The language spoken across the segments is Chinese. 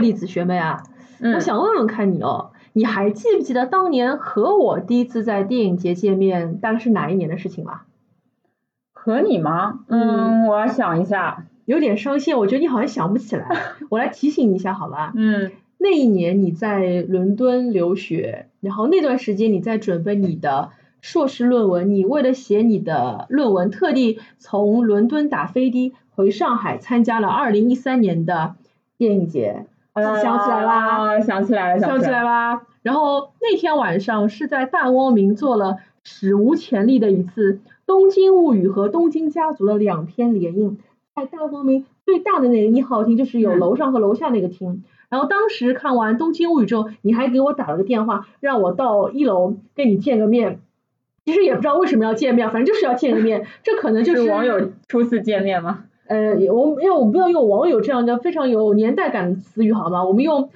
哎，车厘子学妹啊，嗯我想问问看你哦，你还记不记得当年和我第一次在电影节见面，大概是哪一年的事情吗？和你吗？嗯，我要想一下。有点伤心，我觉得你好像想不起来，我来提醒你一下好吧？嗯那一年你在伦敦留学，然后那段时间你在准备你的硕士论文，你为了写你的论文，特地从伦敦打飞的回上海参加了二零一三年的电影节，想起来啦？啊，想起来了，想起来。啦。然后那天晚上是在大光明做了史无前例的一次《东京物语》和《东京家族》的两篇联映，在大光明最大的那个一号厅，就是有嗯楼上和楼下那个厅。然后当时看完《东京物语》之后，你还给我打了个电话，让我到一楼跟你见个面。其实也不知道为什么要见面，反正就是要见个面。这可能就是网友初次见面吗？呃，我们因为我们不要用网友这样的非常有年代感的词语好吗？我们用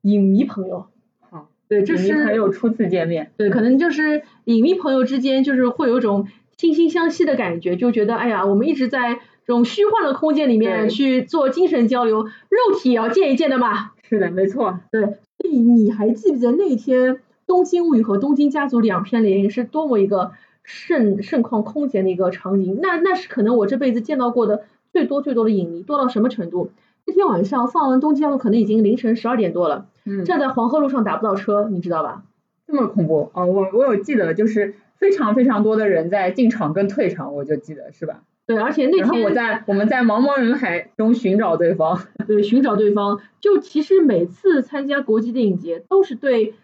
影迷朋友。好，对，这你是朋友初次见面。对，可能就是影迷朋友之间就是会有一种惺惺相惜的感觉，就觉得哎呀，我们一直在这种虚幻的空间里面去做精神交流，肉体也要见一见的嘛。是的，没错。对，所以你还记不记得那天《东京物语》和《东京家族》两篇联映是多么一个盛盛况空前的一个场景？那那是可能我这辈子见到过的最多最多的影迷，多到什么程度？那天晚上放完《东京路》，可能已经凌晨十二点多了，嗯，站在黄河路上打不到车，你知道吧？这么恐怖哦！我我有记得，就是非常非常多的人在进场跟退场，我就记得是吧？对，而且那然后我在我们在茫茫人海中寻找对方。对寻找对方，就其实每次参加国际电影节都是对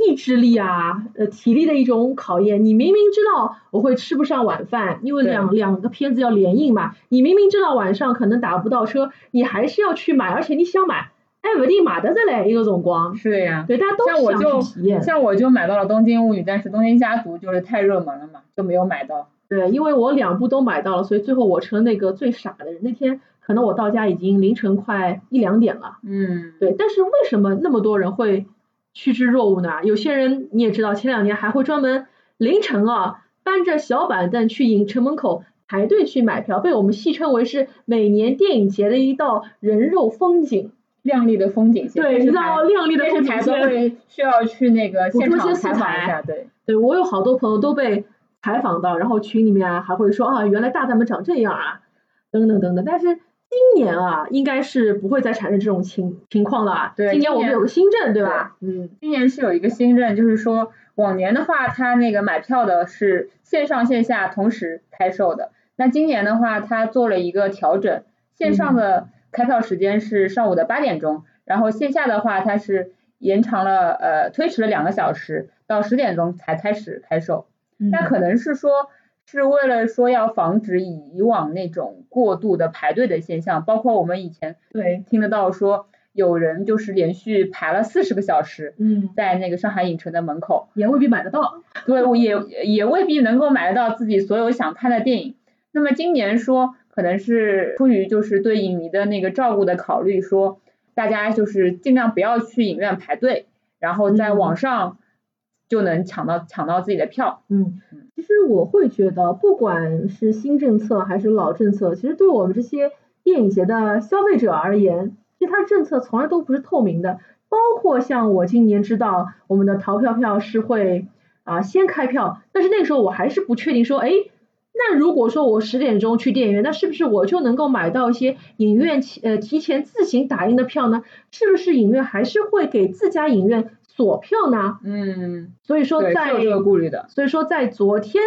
意志力啊、呃体力的一种考验。你明明知道我会吃不上晚饭，因为两两个片子要连映嘛，你明明知道晚上可能打不到车，你还是要去买，而且你想买，哎，不定买得着嘞，一个辰光。是的呀。对，大家都想像我就去体验。像我就买到了《东京物语》，但是《东京家族》就是太热门了嘛，就没有买到。对，因为我两部都买到了，所以最后我成了那个最傻的人。那天可能我到家已经凌晨快一两点了。嗯，对，但是为什么那么多人会趋之若鹜呢？有些人你也知道，前两年还会专门凌晨啊，搬着小板凳去影城门口排队去买票，被我们戏称为是每年电影节的一道人肉风景。亮丽的风景线。对，你知道亮丽的风景线。会需要去那个现场采访一下，对。对我有好多朋友都被采访到，然后群里面啊还会说啊，原来大大们长这样啊，等等等等。但是今年啊，应该是不会再产生这种情情况了啊。对今年我们有个新政，对吧？嗯，今年是有一个新政，就是说往年的话，它那个买票的是线上线下同时开售的。那今年的话，它做了一个调整，线上的开票时间是上午的八点钟，然后线下的话，它是延长了呃推迟了两个小时，到十点钟才开始开售。嗯那可能是说，是为了说要防止以以往那种过度的排队的现象，包括我们以前对，听得到说有人就是连续排了四十个小时，嗯，在那个上海影城的门口，也未必买得到。对，我也也未必能够买得到自己所有想看的电影。那么今年说，可能是出于就是对影迷的那个照顾的考虑，说大家就是尽量不要去影院排队，然后在嗯网上就能抢到抢到自己的票。嗯嗯，其实我会觉得，不管是新政策还是老政策，其实对我们这些电影节的消费者而言，其实它政策从来都不是透明的。包括像我今年知道我们的淘票票是会啊先开票，但是那个时候我还是不确定说，哎，那如果说我十点钟去电影院，那是不是我就能够买到一些影院提呃提前自行打印的票呢？是不是影院还是会给自家影院锁票呢？嗯，所以说，在有这个顾虑的。所以说在昨天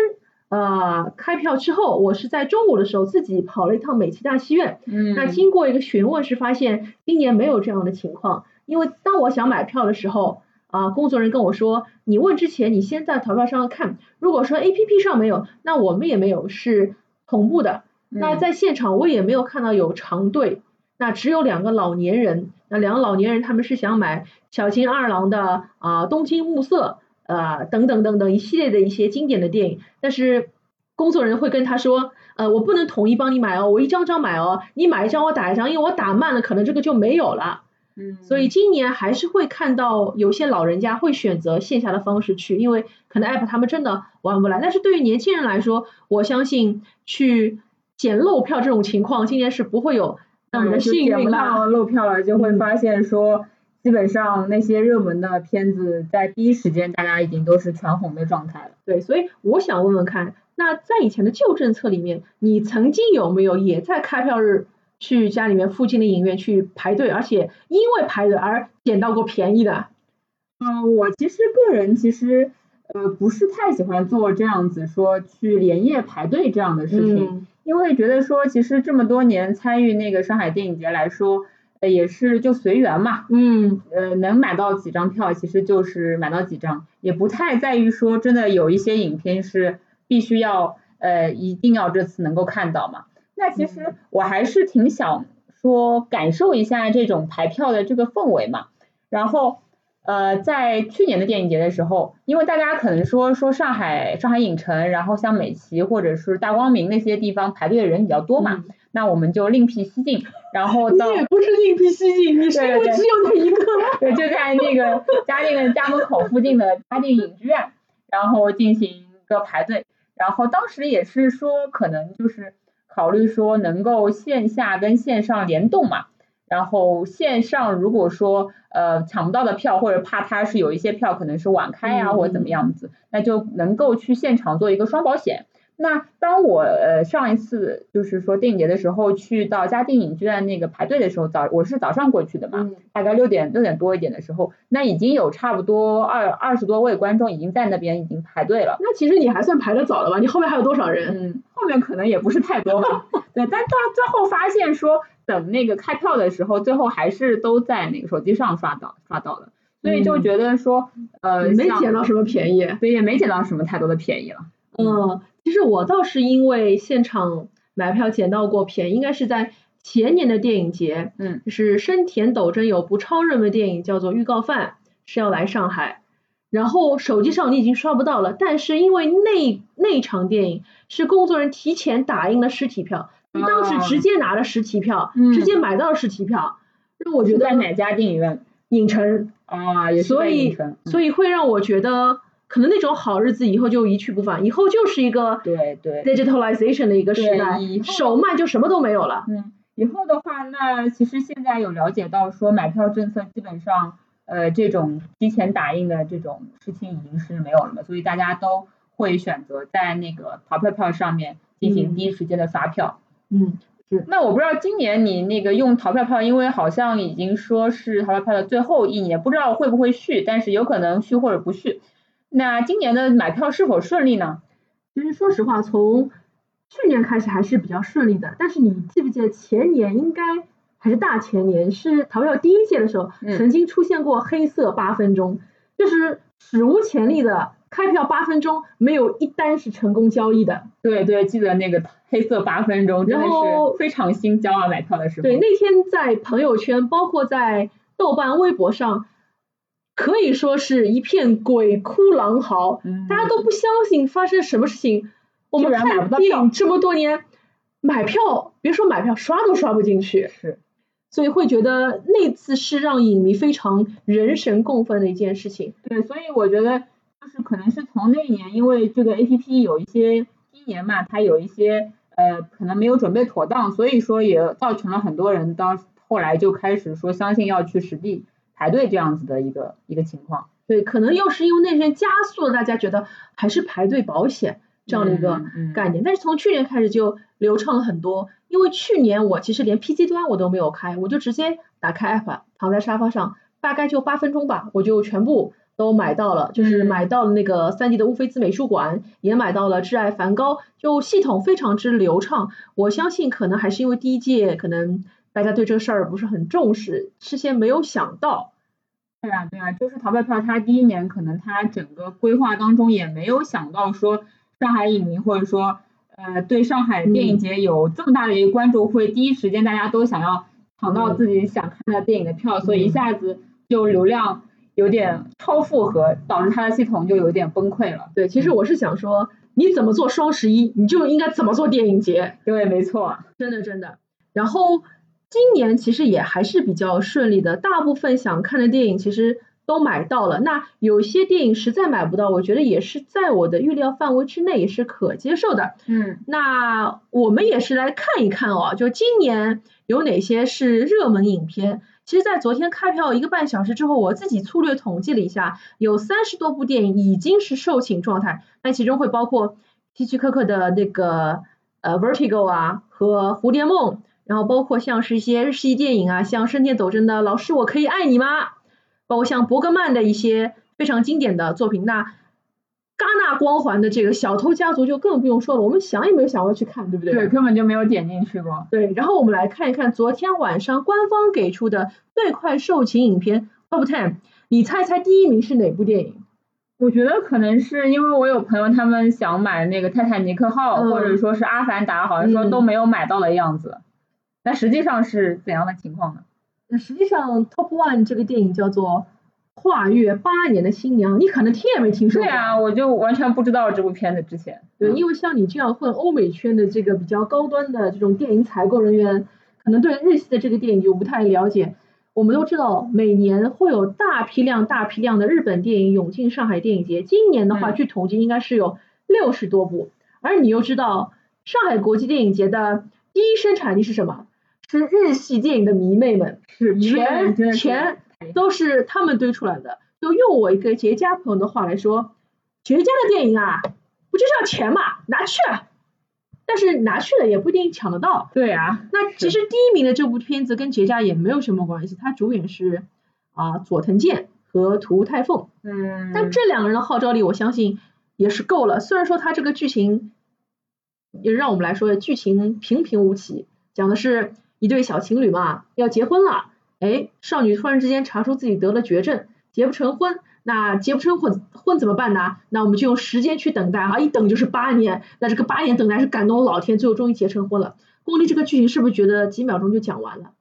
呃开票之后，我是在中午的时候自己跑了一趟美琪大戏院。嗯，那经过一个询问是发现今年没有这样的情况，因为当我想买票的时候。啊，工作人员跟我说，你问之前你先在淘票上看，如果说 A P P 上没有，那我们也没有是同步的。那嗯在现场我也没有看到有长队，那只有两个老年人，那两个老年人他们是想买小津二郎的啊、东京暮色呃等等等等一系列的一些经典的电影，但是工作人员会跟他说，呃我不能统一帮你买哦，我一张张买哦，你买一张我打一张，因为我打慢了可能这个就没有了。嗯，所以今年还是会看到有些老人家会选择线下的方式去，因为可能 app 他们真的玩不来。但是对于年轻人来说，我相信去捡漏票这种情况今年是不会有那么就幸运点不到了。漏票了，就会嗯发现说，基本上那些热门的片子在第一时间大家已经都是全红的状态了。对，所以我想问问看，那在以前的旧政策里面，你曾经有没有也在开票日去家里面附近的影院去排队，而且因为排队而捡到过便宜的？嗯，我其实个人其实呃不是太喜欢做这样子说去连夜排队这样的事情，嗯因为觉得说其实这么多年参与那个上海电影节来说，呃也是就随缘嘛，嗯呃能买到几张票其实就是买到几张，也不太在于说真的有一些影片是必须要呃一定要这次能够看到嘛。那其实我还是挺想说感受一下这种排票的这个氛围嘛。然后呃，在去年的电影节的时候，因为大家可能说说上海上海影城，然后像美琪或者是大光明那些地方排队的人比较多嘛，那我们就另辟蹊径，然后到你也不是另辟蹊径，你是因为对对只有那一个。对，就在那个嘉定的家门口附近的嘉定影剧院，然后进行一个排队。然后当时也是说，可能就是考虑说能够线下跟线上联动嘛。然后线上如果说呃抢不到的票，或者怕它是有一些票可能是晚开呀、嗯或者怎么样子，那就能够去现场做一个双保险。那当我呃上一次就是说电影节的时候去到嘉定影剧院那个排队的时候，早我是早上过去的嘛，嗯大概六点六点多一点的时候，那已经有差不多二二十多位观众已经在那边已经排队了。那其实你还算排的早了吧？你后面还有多少人？嗯，后面可能也不是太多吧，对，但到最后发现说，等那个开票的时候，最后还是都在那个手机上刷到刷到的，所以就嗯觉得说，呃，没捡到什么便宜。对，也没捡到什么太多的便宜了。嗯，其实我倒是因为现场买票捡到过便宜，应该是在前年的电影节，嗯，就是深田斗真有部超热门电影叫做《预告犯》，是要来上海，然后手机上你已经刷不到了，但是因为那那场电影是工作人员提前打印了实体票，你当时哦直接拿了实体票，嗯直接买到实体票，那我觉得在哪家电影院？影城啊，也是以所以会让我觉得，可能那种好日子以后就一去不返，以后就是一个对对 digitalization 的一个时对代手慢就什么都没有了。嗯，以后的话，那其实现在有了解到说买票政策基本上，呃，这种提前打印的这种事情已经是没有了嘛，所以大家都会选择在那个淘票票上面进行嗯第一时间的刷票。嗯，那我不知道今年你那个用淘票票，因为好像已经说是淘票票的最后一年，不知道会不会续，但是有可能续或者不续。那今年的买票是否顺利呢？其实说实话，从去年开始还是比较顺利的。但是你记不记得前年应该还是大前年是淘票第一届的时候，嗯曾经出现过黑色八分钟，就是史无前例的开票八分钟没有一单是成功交易的。对对，记得那个黑色八分钟真的然后是非常心焦啊，买票的时候。对，那天在朋友圈，包括在豆瓣、微博上，可以说是一片鬼哭狼嚎，嗯大家都不相信发生什么事情。我们看电影这么多年，买票别说买票，刷都刷不进去，是。所以会觉得那次是让影迷非常人神共愤的一件事情。对，所以我觉得就是可能是从那一年，因为这个 A P P 有一些第一年嘛，它有一些呃可能没有准备妥当，所以说也造成了很多人到后来就开始说相信要去实地排队这样子的一个一个情况。对，可能又是因为那天加速了大家觉得还是排队保险这样的一个嗯嗯概念。但是从去年开始就流畅了很多，因为去年我其实连 PC 端我都没有开，我就直接打开 app，躺在沙发上，大概就八分钟吧，我就全部都买到了，就是嗯买到了那个三 D 的乌菲兹美术馆，也买到了挚爱梵高，就系统非常之流畅。我相信可能还是因为第一届可能大家对这个事儿不是很重视，事先没有想到。对啊，对啊，就是淘票票，它第一年可能它整个规划当中也没有想到说上海影迷或者说呃对上海电影节有这么大的一个关注，会第一时间大家都想要抢到自己想看的电影的票，所以一下子就流量有点超负荷，导致它的系统就有点崩溃了。对，其实我是想说，你怎么做双十一，你就应该怎么做电影节。对，没错。真的真的。然后今年其实也还是比较顺利的，大部分想看的电影其实都买到了。那有些电影实在买不到，我觉得也是在我的预料范围之内，也是可接受的。嗯，那我们也是来看一看哦，就今年有哪些是热门影片。其实，在昨天开票一个半小时之后，我自己粗略统计了一下，有三十多部电影已经是售罄状态，那其中会包括希区柯克的那个呃 Vertigo 啊和蝴蝶梦，然后包括像是一些日系电影啊，像深田斗真的老师我可以爱你吗？包括像伯格曼的一些非常经典的作品，那。戛纳光环的这个小偷家族就更不用说了，我们想也没有想过去看，对不对？对，根本就没有点进去过。对，然后我们来看一看昨天晚上官方给出的最快售罄影片 Top Ten，你猜猜第一名是哪部电影？我觉得可能是因为我有朋友他们想买那个泰坦尼克号，或者说是阿凡达，好像说都没有买到的样子。那实际上是怎样的情况呢？那实际上 Top One 这个电影叫做。跨越八年的新娘，你可能听也没听说过。对啊，我就完全不知道这部片子之前。对，因为像你这样混欧美圈的这个比较高端的这种电影采购人员，可能对日系的这个电影就不太了解。我们都知道，每年会有大批量、大批量的日本电影涌进上海电影节。今年的话，据统计应该是有六十多部。而你又知道，上海国际电影节的第一生产力是什么？是日系电影的迷妹们，是钱钱。都是他们堆出来的。就用我一个结家朋友的话来说，绝佳的电影啊，不就是要钱嘛，拿去。但是拿去了也不一定抢得到。对啊。那其实第一名的这部片子跟绝佳也没有什么关系，它主演是啊佐藤健和涂太凤。嗯。但这两个人的号召力，我相信也是够了。虽然说他这个剧情，也让我们来说剧情平平无奇，讲的是一对小情侣嘛要结婚了。哎，少女突然之间查出自己得了绝症，结不成婚，那结不成婚婚怎么办呢？那我们就用时间去等待啊，一等就是八年，那这个八年等待是感动了老天，最后终于结成婚了。宫离这个剧情是不是觉得几秒钟就讲完了？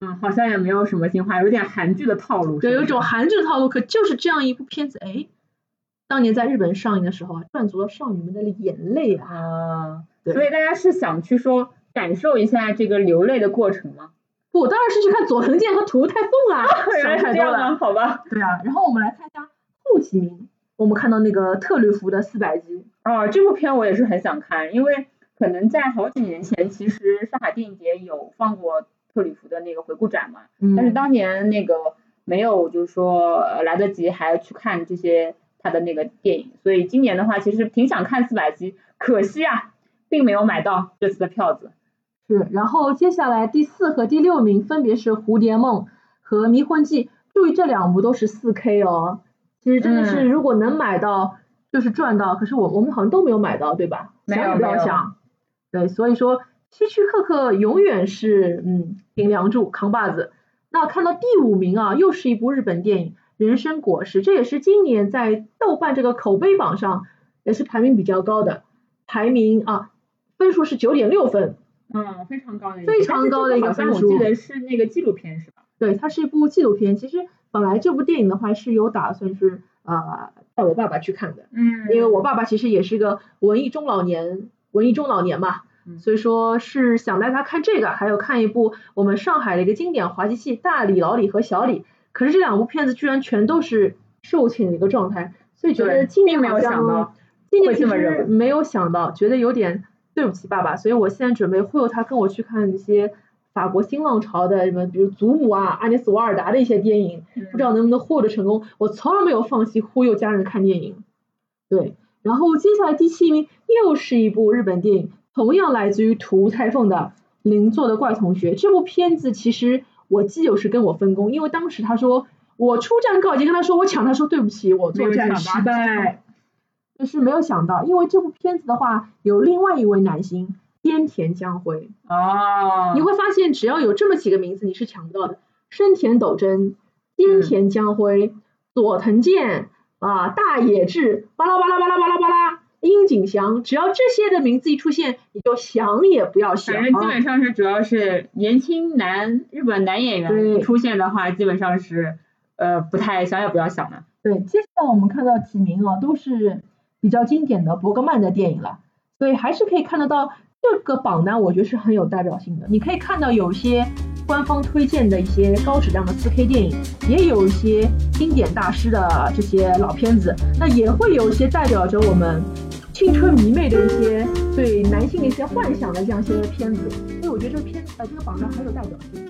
嗯，好像也没有什么新话，有点韩剧的套路。对，有一种韩剧的套路，可就是这样一部片子，哎，当年在日本上映的时候啊，赚足了少女们的眼泪啊。啊，所以大家是想去说感受一下这个流泪的过程吗？我当然是去看佐藤健和涂太凤啊，想太多了，好吧？对啊，然后我们来看一下后几名，我们看到那个特吕弗的四百集啊，这部片我也是很想看，因为可能在好几年前，其实上海电影节有放过特吕弗的那个回顾展嘛，但是当年那个没有，就是说来得及还去看这些他的那个电影，所以今年的话，其实挺想看四百集，可惜啊，并没有买到这次的票子。是，然后接下来第四和第六名分别是《蝴蝶梦》和《迷魂记》，注意这两部都是四 K 哦。其实真的是，如果能买到就是赚到，可是我我们好像都没有买到，对吧？没有不要想。对，所以说希区柯克永远是嗯顶梁柱扛把子。那看到第五名啊，又是一部日本电影《人参果实》，这也是今年在豆瓣这个口碑榜上也是排名比较高的，排名啊分数是九点六分。嗯，非常高的一个，非常高的一个分数。我记得是那个纪录片是吧？对，它是一部纪录片。其实本来这部电影的话是有打算是呃带我爸爸去看的。嗯。因为我爸爸其实也是个文艺中老年，文艺中老年嘛，所以说是想带他看这个，还有看一部我们上海的一个经典滑稽戏《大李、老李和小李》。可是这两部片子居然全都是售罄的一个状态，所以觉得今年没有想到，今年其实没有想到，觉得有点。对不起，爸爸，所以我现在准备忽悠他跟我去看一些法国新浪潮的什么，比如《祖母》啊、阿涅斯·瓦尔达的一些电影，不知道能不能获得成功。我从来没有放弃忽悠家人看电影。对，然后接下来第七名又是一部日本电影，同样来自于涂太凤的《邻座的怪同学》。这部片子其实我基友是跟我分工，因为当时他说我出战告捷，跟他说我抢，他说对不起，我作战失败。就是没有想到，因为这部片子的话，有另外一位男星菅田将晖哦，你会发现只要有这么几个名字，你是抢不到的。深田斗真、菅田将晖、佐藤健啊、大野智、巴拉巴拉巴拉巴拉巴拉、樱井翔，只要这些的名字一出现，你就想也不要想。反正基本上是主要是年轻男日本男演员出现的话，基本上是呃不太想也不要想的。对，接下来我们看到几名啊，都是。比较经典的伯格曼的电影了，所以还是可以看得到这个榜单，我觉得是很有代表性的。你可以看到有些官方推荐的一些高质量的 4K 电影，也有一些经典大师的这些老片子，那也会有一些代表着我们青春迷妹的一些对男性的一些幻想的这样一些片子，所以我觉得这个片呃这个榜单很有代表性。